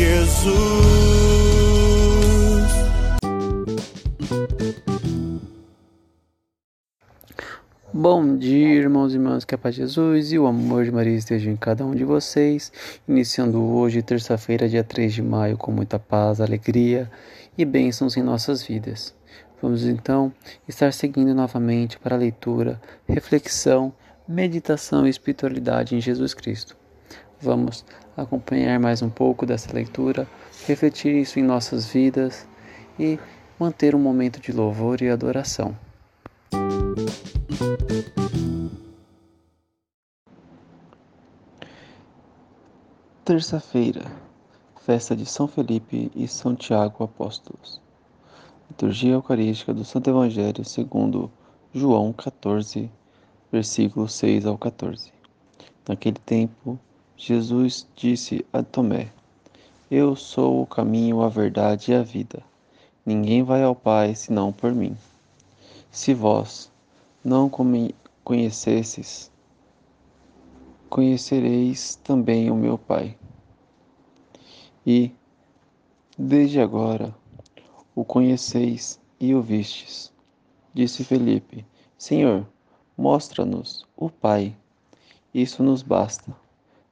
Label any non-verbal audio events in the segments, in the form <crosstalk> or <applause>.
Jesus. Bom dia, irmãos e irmãs, que a paz de Jesus e o amor de Maria estejam em cada um de vocês. Iniciando hoje, terça-feira, dia 3 de maio, com muita paz, alegria e bênçãos em nossas vidas. Vamos então estar seguindo novamente para a leitura, reflexão, meditação e espiritualidade em Jesus Cristo. Vamos acompanhar mais um pouco dessa leitura, refletir isso em nossas vidas e manter um momento de louvor e adoração. Terça-feira, festa de São Felipe e São Tiago Apóstolos. Liturgia Eucarística do Santo Evangelho segundo João 14, versículos 6 ao 14. Naquele tempo, Jesus disse a Tomé: Eu sou o caminho, a verdade e a vida. Ninguém vai ao Pai senão por mim. Se vós não conhecesses, conhecereis também o meu Pai. E, desde agora, o conheceis e o vistes. Disse Felipe: Senhor, mostra-nos o Pai. Isso nos basta.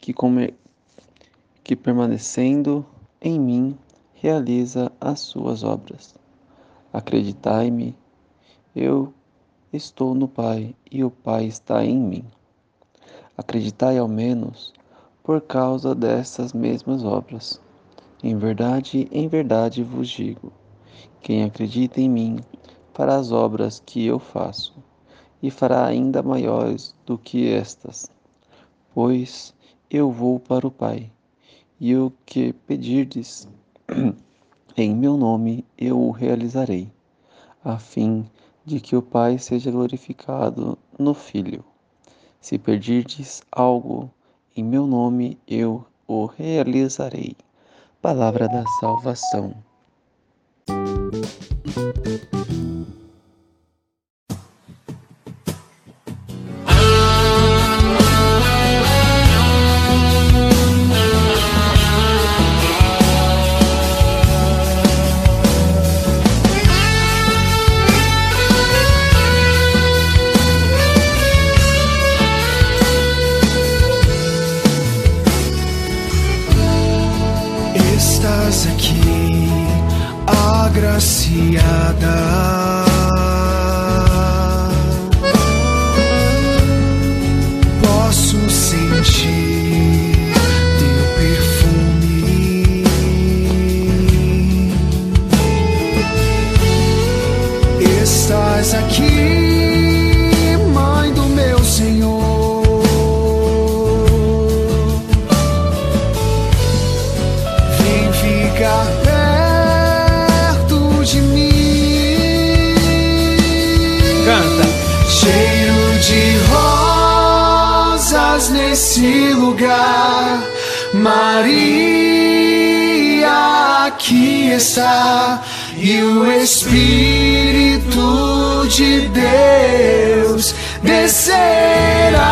que, come- que permanecendo em mim realiza as suas obras. Acreditai-me, eu estou no Pai e o Pai está em mim. Acreditai ao menos por causa dessas mesmas obras. Em verdade, em verdade vos digo: quem acredita em mim fará as obras que eu faço, e fará ainda maiores do que estas, pois eu vou para o Pai, e o que pedirdes <clears throat> em meu nome eu o realizarei, a fim de que o Pai seja glorificado no Filho. Se pedirdes algo em meu nome, eu o realizarei. Palavra da salvação. Agraciada. Nesse lugar, Maria aqui está. E o Espírito de Deus descerá,